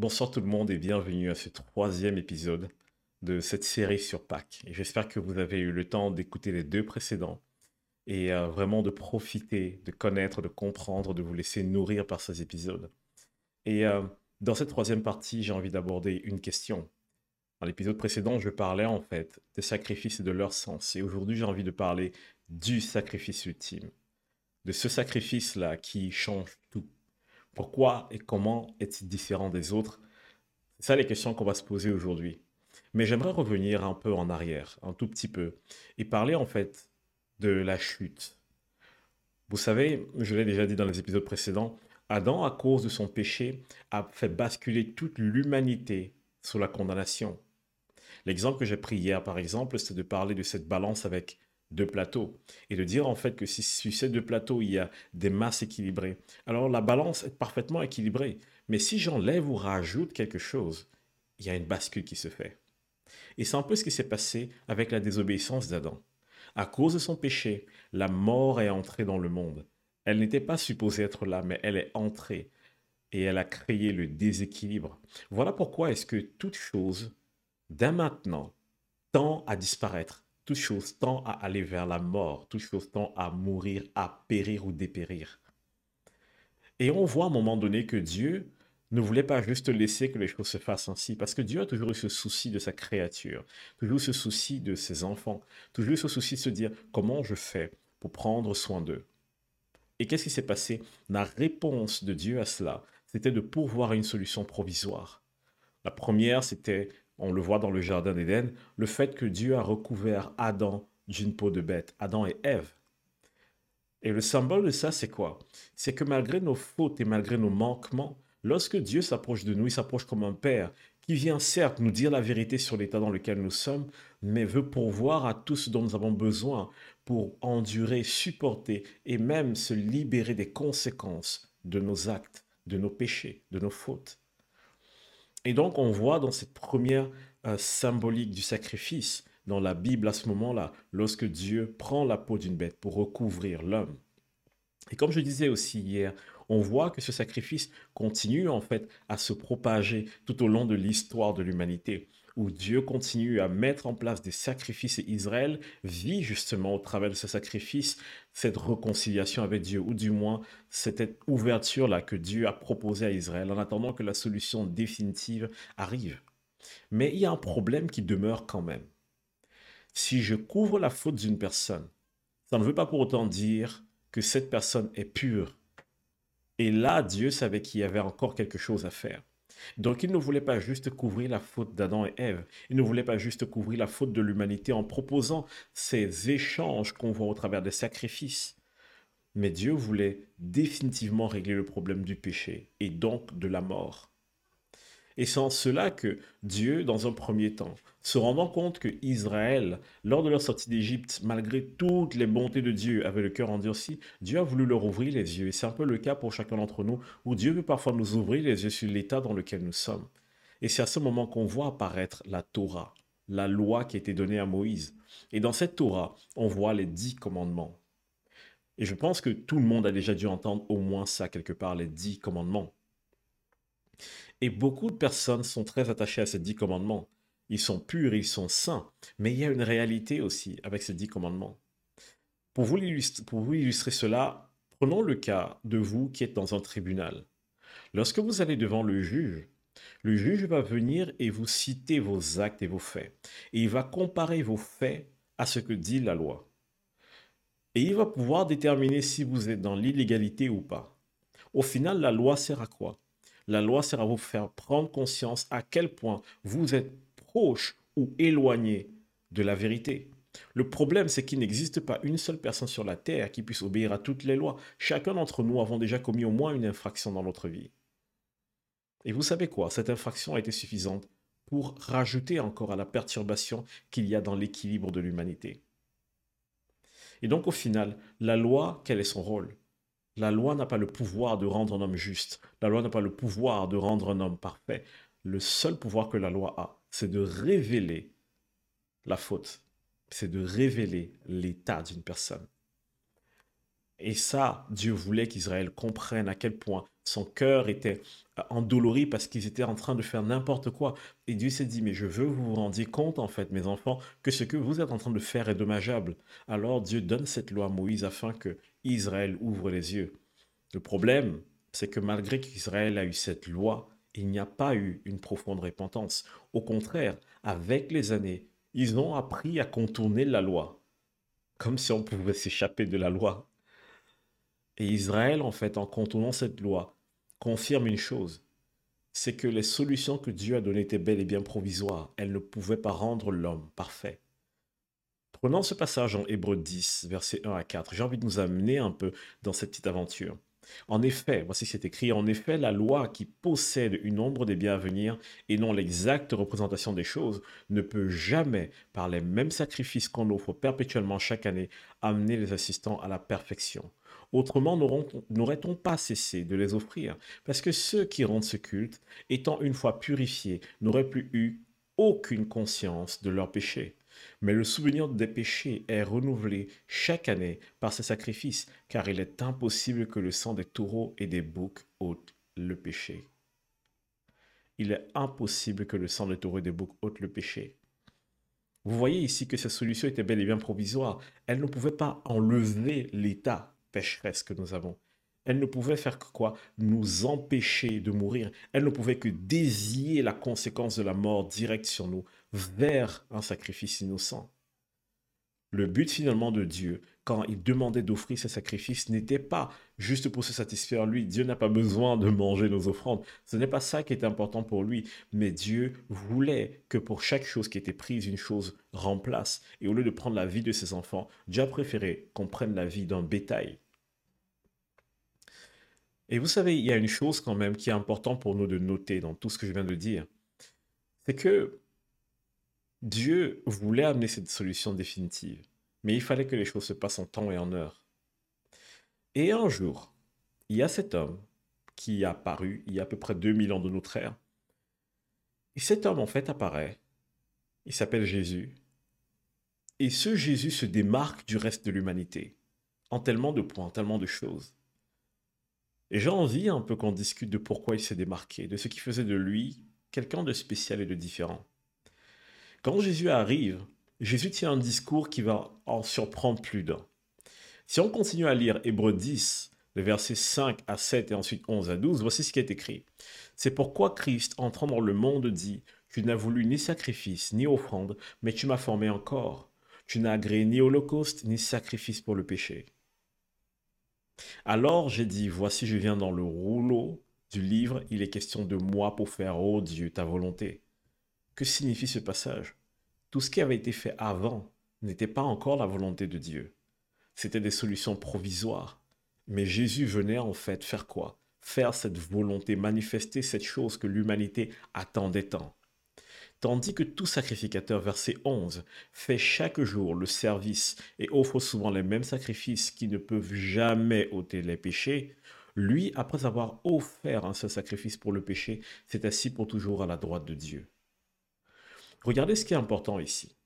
Bonsoir tout le monde et bienvenue à ce troisième épisode de cette série sur Pâques. J'espère que vous avez eu le temps d'écouter les deux précédents et euh, vraiment de profiter, de connaître, de comprendre, de vous laisser nourrir par ces épisodes. Et euh, dans cette troisième partie, j'ai envie d'aborder une question. Dans l'épisode précédent, je parlais en fait des sacrifices et de leur sens. Et aujourd'hui, j'ai envie de parler du sacrifice ultime. De ce sacrifice-là qui change tout pourquoi et comment est-il différent des autres? C'est ça les questions qu'on va se poser aujourd'hui. Mais j'aimerais revenir un peu en arrière, un tout petit peu, et parler en fait de la chute. Vous savez, je l'ai déjà dit dans les épisodes précédents, Adam, à cause de son péché, a fait basculer toute l'humanité sous la condamnation. L'exemple que j'ai pris hier, par exemple, c'est de parler de cette balance avec deux plateaux et de dire en fait que si sur ces deux plateaux il y a des masses équilibrées, alors la balance est parfaitement équilibrée. Mais si j'enlève ou rajoute quelque chose, il y a une bascule qui se fait. Et c'est un peu ce qui s'est passé avec la désobéissance d'Adam. À cause de son péché, la mort est entrée dans le monde. Elle n'était pas supposée être là, mais elle est entrée et elle a créé le déséquilibre. Voilà pourquoi est-ce que toute chose, dès maintenant, tend à disparaître toute chose tend à aller vers la mort, toute chose tend à mourir, à périr ou dépérir. Et on voit à un moment donné que Dieu ne voulait pas juste laisser que les choses se fassent ainsi, parce que Dieu a toujours eu ce souci de sa créature, toujours ce souci de ses enfants, toujours ce souci de se dire comment je fais pour prendre soin d'eux? Et qu'est-ce qui s'est passé? La réponse de Dieu à cela, c'était de pourvoir une solution provisoire. La première, c'était on le voit dans le Jardin d'Éden, le fait que Dieu a recouvert Adam d'une peau de bête, Adam et Ève. Et le symbole de ça, c'est quoi? C'est que malgré nos fautes et malgré nos manquements, lorsque Dieu s'approche de nous, il s'approche comme un père qui vient certes nous dire la vérité sur l'état dans lequel nous sommes, mais veut pourvoir à tout ce dont nous avons besoin pour endurer, supporter et même se libérer des conséquences de nos actes, de nos péchés, de nos fautes. Et donc, on voit dans cette première euh, symbolique du sacrifice dans la Bible à ce moment-là, lorsque Dieu prend la peau d'une bête pour recouvrir l'homme. Et comme je disais aussi hier, on voit que ce sacrifice continue en fait à se propager tout au long de l'histoire de l'humanité où Dieu continue à mettre en place des sacrifices et Israël vit justement au travers de ce sacrifice cette réconciliation avec Dieu, ou du moins cette ouverture-là que Dieu a proposée à Israël en attendant que la solution définitive arrive. Mais il y a un problème qui demeure quand même. Si je couvre la faute d'une personne, ça ne veut pas pour autant dire que cette personne est pure. Et là, Dieu savait qu'il y avait encore quelque chose à faire. Donc il ne voulait pas juste couvrir la faute d'Adam et Ève, il ne voulait pas juste couvrir la faute de l'humanité en proposant ces échanges qu'on voit au travers des sacrifices. Mais Dieu voulait définitivement régler le problème du péché et donc de la mort. Et c'est en cela que Dieu, dans un premier temps, se rendant compte que Israël, lors de leur sortie d'Égypte, malgré toutes les bontés de Dieu, avait le cœur endurci, Dieu a voulu leur ouvrir les yeux. Et c'est un peu le cas pour chacun d'entre nous, où Dieu veut parfois nous ouvrir les yeux sur l'état dans lequel nous sommes. Et c'est à ce moment qu'on voit apparaître la Torah, la loi qui a été donnée à Moïse. Et dans cette Torah, on voit les dix commandements. Et je pense que tout le monde a déjà dû entendre au moins ça quelque part, les dix commandements. Et beaucoup de personnes sont très attachées à ces dix commandements. Ils sont purs, ils sont saints. Mais il y a une réalité aussi avec ces dix commandements. Pour vous, illustrer, cela, prenons le cas de vous qui êtes dans un tribunal. Lorsque vous allez devant le juge, le juge va venir et vous citer vos actes et vos faits. Et il va comparer vos faits à ce que dit la loi. Et il va pouvoir déterminer si vous êtes dans l'illégalité ou pas. Au final, la loi sert à quoi? La loi sert à vous faire prendre conscience à quel point vous êtes proche ou éloigné de la vérité. Le problème, c'est qu'il n'existe pas une seule personne sur la terre qui puisse obéir à toutes les lois. Chacun d'entre nous avons déjà commis au moins une infraction dans notre vie. Et vous savez quoi? Cette infraction a été suffisante pour rajouter encore à la perturbation qu'il y a dans l'équilibre de l'humanité. Et donc au final, la loi, quel est son rôle? La loi n'a pas le pouvoir de rendre un homme juste. La loi n'a pas le pouvoir de rendre un homme parfait. Le seul pouvoir que la loi a, c'est de révéler la faute. C'est de révéler l'état d'une personne. Et ça, Dieu voulait qu'Israël comprenne à quel point son cœur était euh, endolori parce qu'ils étaient en train de faire n'importe quoi. Et Dieu s'est dit, mais je veux que vous vous rendiez compte, en fait, mes enfants, que ce que vous êtes en train de faire est dommageable. Alors Dieu donne cette loi à Moïse afin que Israël ouvre les yeux. Le problème, c'est que malgré qu'Israël a eu cette loi, il n'y a pas eu une profonde repentance. Au contraire, avec les années, ils ont appris à contourner la loi, comme si on pouvait s'échapper de la loi. Et Israël, en fait, en contournant cette loi, confirme une chose, c'est que les solutions que Dieu a données étaient bel et bien provisoires. Elles ne pouvaient pas rendre l'homme parfait. Prenons ce passage en Hébreu 10, versets 1 à 4. J'ai envie de nous amener un peu dans cette petite aventure. En effet, voici c'est écrit, en effet, la loi qui possède une ombre des biens à venir et non l'exacte représentation des choses ne peut jamais, par les mêmes sacrifices qu'on offre perpétuellement chaque année, amener les assistants à la perfection. Autrement, n'aurait-on pas cessé de les offrir? Parce que ceux qui rendent ce culte, étant une fois purifiés, n'auraient plus eu aucune conscience de leurs péchés. Mais le souvenir des péchés est renouvelé chaque année par ces sacrifices, car il est impossible que le sang des taureaux et des boucs ôte le péché. Il est impossible que le sang des taureaux et des boucs ôte le péché. Vous voyez ici que cette solution était bel et bien provisoire. Elle ne pouvait pas enlever l'état pécheresse que nous avons. Elle ne pouvait faire que quoi? Nous empêcher de mourir. Elle ne pouvait que désier la conséquence de la mort directe sur nous vers un sacrifice innocent. Le but finalement de Dieu, quand il demandait d'offrir ces sacrifices, n'était pas juste pour se satisfaire lui. Dieu n'a pas besoin de manger nos offrandes. Ce n'est pas ça qui est important pour lui. Mais Dieu voulait que pour chaque chose qui était prise, une chose remplace. Et au lieu de prendre la vie de ses enfants, Dieu a préféré qu'on prenne la vie d'un bétail. Et vous savez, il y a une chose quand même qui est importante pour nous de noter dans tout ce que je viens de dire. C'est que Dieu voulait amener cette solution définitive, mais il fallait que les choses se passent en temps et en heure. Et un jour, il y a cet homme qui a apparu il y a à peu près 2000 ans de notre ère. Et cet homme, en fait, apparaît. Il s'appelle Jésus. Et ce Jésus se démarque du reste de l'humanité, en tellement de points, en tellement de choses. Et j'ai envie un peu qu'on discute de pourquoi il s'est démarqué, de ce qui faisait de lui quelqu'un de spécial et de différent. Quand Jésus arrive, Jésus tient un discours qui va en surprendre plus d'un. Si on continue à lire Hébreu 10, les versets 5 à 7 et ensuite 11 à 12, voici ce qui est écrit. C'est pourquoi Christ, entrant dans le monde, dit, Tu n'as voulu ni sacrifice, ni offrande, mais tu m'as formé encore. Tu n'as agréé ni holocauste, ni sacrifice pour le péché. Alors j'ai dit, Voici je viens dans le rouleau du livre, il est question de moi pour faire, ô Dieu, ta volonté. Que signifie ce passage? Tout ce qui avait été fait avant n'était pas encore la volonté de Dieu. C'était des solutions provisoires. Mais Jésus venait en fait faire quoi? Faire cette volonté, manifester cette chose que l'humanité attendait tant. Tandis que tout sacrificateur, verset 11, fait chaque jour le service et offre souvent les mêmes sacrifices qui ne peuvent jamais ôter les péchés, lui, après avoir offert un seul sacrifice pour le péché, s'est assis pour toujours à la droite de Dieu. Regardez ce qui est important ici.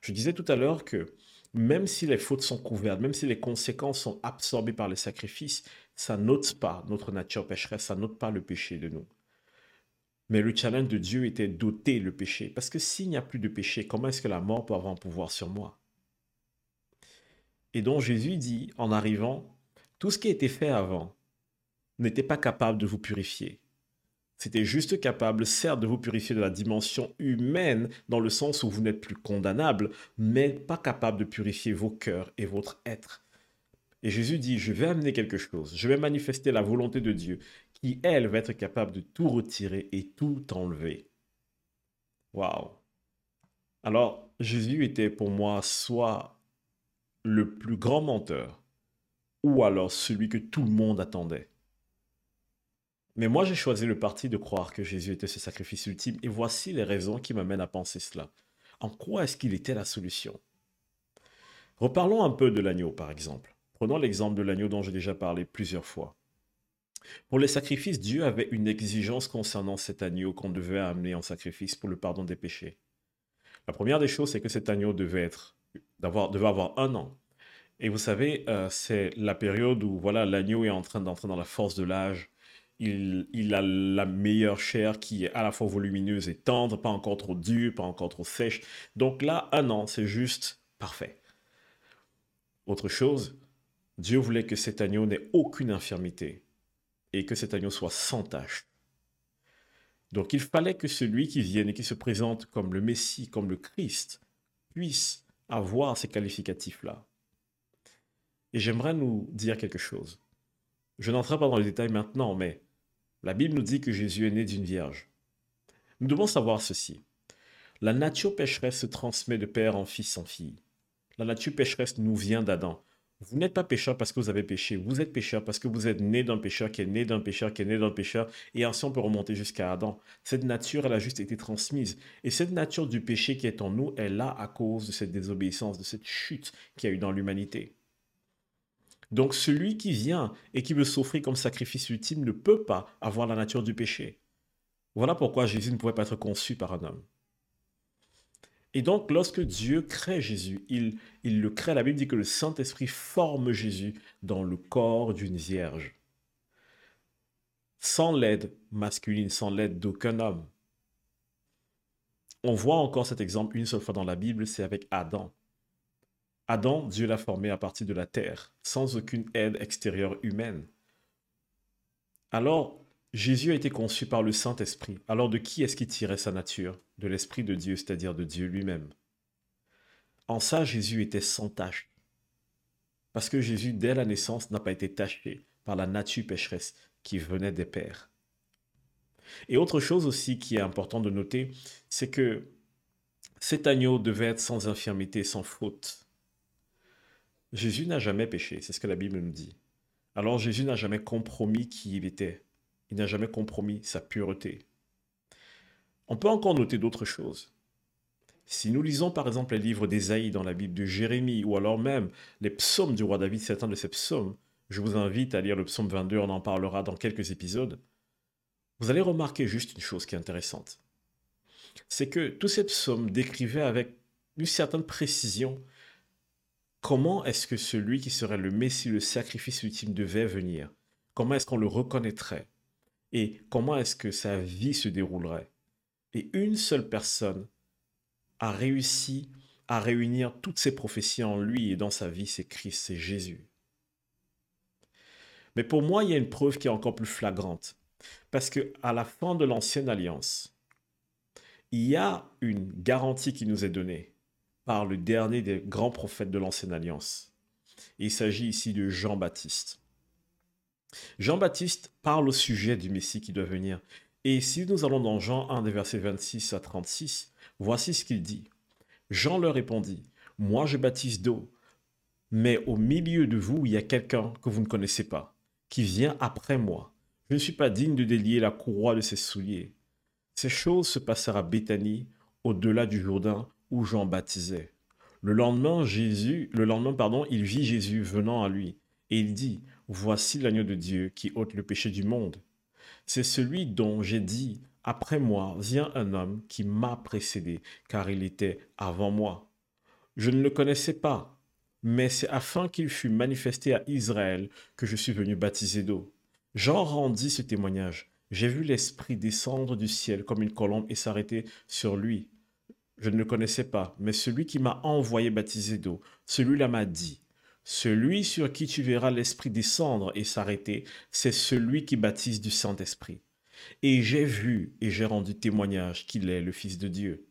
Je disais tout à l'heure que même si les fautes sont couvertes, même si les conséquences sont absorbées par les sacrifices, ça n'ôte pas notre nature pécheresse, ça n'ôte pas le péché de nous. Mais le challenge de Dieu était d'ôter le péché. Parce que s'il n'y a plus de péché, comment est-ce que la mort peut avoir un pouvoir sur moi? Et donc Jésus dit, en arrivant, tout ce qui a été fait avant n'était pas capable de vous purifier. C'était juste capable, certes, de vous purifier de la dimension humaine, dans le sens où vous n'êtes plus condamnable, mais pas capable de purifier vos cœurs et votre être. Et Jésus dit, je vais amener quelque chose, je vais manifester la volonté de Dieu, qui, elle, va être capable de tout retirer et tout enlever. Waouh. Alors, Jésus était pour moi soit le plus grand menteur, ou alors celui que tout le monde attendait. Mais moi, j'ai choisi le parti de croire que Jésus était ce sacrifice ultime, et voici les raisons qui m'amènent à penser cela. En quoi est-ce qu'il était la solution? Reparlons un peu de l'agneau, par exemple. Prenons l'exemple de l'agneau dont j'ai déjà parlé plusieurs fois. Pour les sacrifices, Dieu avait une exigence concernant cet agneau qu'on devait amener en sacrifice pour le pardon des péchés. La première des choses, c'est que cet agneau devait, être, devait avoir un an. Et vous savez, euh, c'est la période où voilà, l'agneau est en train d'entrer dans la force de l'âge. Il, a la meilleure chair qui est à la fois volumineuse et tendre, pas encore trop dure, pas encore trop sèche. Donc là, un an, c'est juste parfait. Autre chose, Dieu voulait que cet agneau n'ait aucune infirmité et que cet agneau soit sans tache. Donc il fallait que celui qui vienne et qui se présente comme le Messie, comme le Christ, puisse avoir ces qualificatifs-là. Et j'aimerais nous dire quelque chose. Je n'entrerai pas dans les détails maintenant, mais la Bible nous dit que Jésus est né d'une vierge. Nous devons savoir ceci. La nature pécheresse se transmet de père en fils en fille. La nature pécheresse nous vient d'Adam. Vous n'êtes pas pécheur parce que vous avez péché. Vous êtes pécheur parce que vous êtes né d'un pécheur qui est né d'un pécheur qui est né d'un pécheur. Et ainsi, on peut remonter jusqu'à Adam. Cette nature, elle a juste été transmise. Et cette nature du péché qui est en nous est là à cause de cette désobéissance, de cette chute qu'il y a eu dans l'humanité. Donc celui qui vient et qui veut s'offrir comme sacrifice ultime ne peut pas avoir la nature du péché. Voilà pourquoi Jésus ne pouvait pas être conçu par un homme. Et donc, lorsque Dieu crée Jésus, il, le crée. La Bible dit que le Saint-Esprit forme Jésus dans le corps d'une vierge. Sans l'aide masculine, sans l'aide d'aucun homme. On voit encore cet exemple une seule fois dans la Bible, c'est avec Adam. Adam, Dieu l'a formé à partir de la terre, sans aucune aide extérieure humaine. Alors, Jésus a été conçu par le Saint-Esprit. Alors de qui est-ce qui tirait sa nature? De l'Esprit de Dieu, c'est-à-dire de Dieu lui-même. En ça, Jésus était sans tache. Parce que Jésus, dès la naissance, n'a pas été taché par la nature pécheresse qui venait des pères. Et autre chose aussi qui est important de noter, c'est que cet agneau devait être sans infirmité, sans faute. Jésus n'a jamais péché, c'est ce que la Bible nous dit. Alors Jésus n'a jamais compromis qui il était. Il n'a jamais compromis sa pureté. On peut encore noter d'autres choses. Si nous lisons par exemple les livres d'Ésaïe dans la Bible de Jérémie ou alors même les psaumes du roi David, certains de ces psaumes, je vous invite à lire le psaume 22, on en parlera dans quelques épisodes, vous allez remarquer juste une chose qui est intéressante. C'est que tous ces psaumes décrivaient avec une certaine précision comment est-ce que celui qui serait le Messie, le sacrifice ultime devait venir? Comment est-ce qu'on le reconnaîtrait? Et comment est-ce que sa vie se déroulerait? Et une seule personne a réussi à réunir toutes ces prophéties en lui et dans sa vie, c'est Christ, c'est Jésus. Mais pour moi, il y a une preuve qui est encore plus flagrante. Parce que à la fin de l'ancienne alliance, il y a une garantie qui nous est donnée par le dernier des grands prophètes de l'ancienne alliance. Il s'agit ici de Jean-Baptiste. Jean-Baptiste parle au sujet du Messie qui doit venir. Et si nous allons dans Jean 1, des versets 26 à 36, voici ce qu'il dit. Jean leur répondit, Moi je baptise d'eau, mais au milieu de vous, il y a quelqu'un que vous ne connaissez pas, qui vient après moi. Je ne suis pas digne de délier la courroie de ses souliers. Ces choses se passèrent à Béthanie, au-delà du Jourdain, où Jean baptisait. Le lendemain, Jésus, le lendemain, pardon, il vit Jésus venant à lui, et il dit, Voici l'agneau de Dieu qui ôte le péché du monde. C'est celui dont j'ai dit, Après moi vient un homme qui m'a précédé, car il était avant moi. Je ne le connaissais pas, mais c'est afin qu'il fût manifesté à Israël que je suis venu baptiser d'eau. Jean rendit ce témoignage. J'ai vu l'Esprit descendre du ciel comme une colombe et s'arrêter sur lui. Je ne le connaissais pas, mais celui qui m'a envoyé baptiser d'eau, celui-là m'a dit, celui sur qui tu verras l'Esprit descendre et s'arrêter, c'est celui qui baptise du Saint-Esprit. Et j'ai vu et j'ai rendu témoignage qu'il est le Fils de Dieu.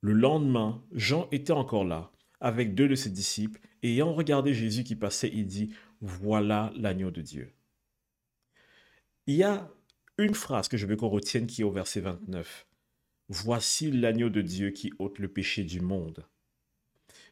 Le lendemain, Jean était encore là, avec deux de ses disciples, ayant regardé Jésus qui passait, il dit, Voilà l'agneau de Dieu. Il y a une phrase que je veux qu'on retienne qui est au verset 29. Voici l'agneau de Dieu qui ôte le péché du monde.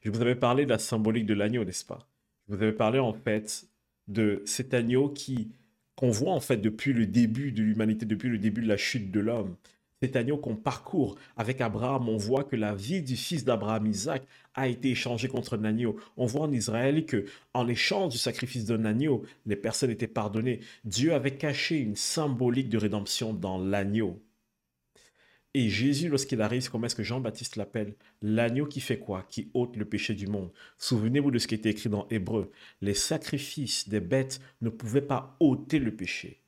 Je vous avais parlé de la symbolique de l'agneau, n'est-ce pas? Vous avez parlé en fait de cet agneau qui qu'on voit en fait depuis le début de l'humanité, depuis le début de la chute de l'homme. Cet agneau qu'on parcourt avec Abraham, on voit que la vie du fils d'Abraham, Isaac, a été échangée contre un agneau. On voit en Israël que, en échange du sacrifice d'un agneau, les personnes étaient pardonnées. Dieu avait caché une symbolique de rédemption dans l'agneau. Et Jésus, lorsqu'il arrive, comment est-ce que Jean-Baptiste l'appelle L'agneau qui fait quoi Qui ôte le péché du monde. Souvenez-vous de ce qui était écrit dans Hébreu. Les sacrifices des bêtes ne pouvaient pas ôter le péché.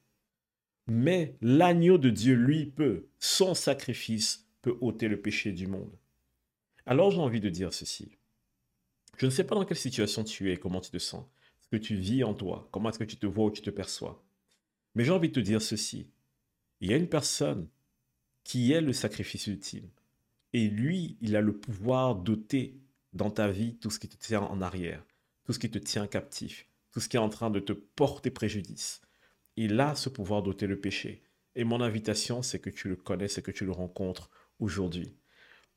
Mais l'agneau de Dieu, lui, peut. Son sacrifice peut ôter le péché du monde. Alors j'ai envie de dire ceci. Je ne sais pas dans quelle situation tu es, comment tu te sens, ce que tu vis en toi, comment est-ce que tu te vois ou tu te perçois? Mais j'ai envie de te dire ceci. Il y a une personne qui est le sacrifice ultime. Et lui, il a le pouvoir d'ôter dans ta vie tout ce qui te tient en arrière, tout ce qui te tient captif, tout ce qui est en train de te porter préjudice. Il a ce pouvoir d'ôter le péché. Et mon invitation, c'est que tu le connaisses et que tu le rencontres aujourd'hui.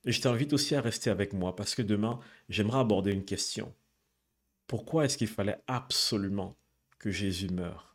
Et je t'invite aussi à rester avec moi parce que demain, j'aimerais aborder une question. Pourquoi est-ce qu'il fallait absolument que Jésus meure?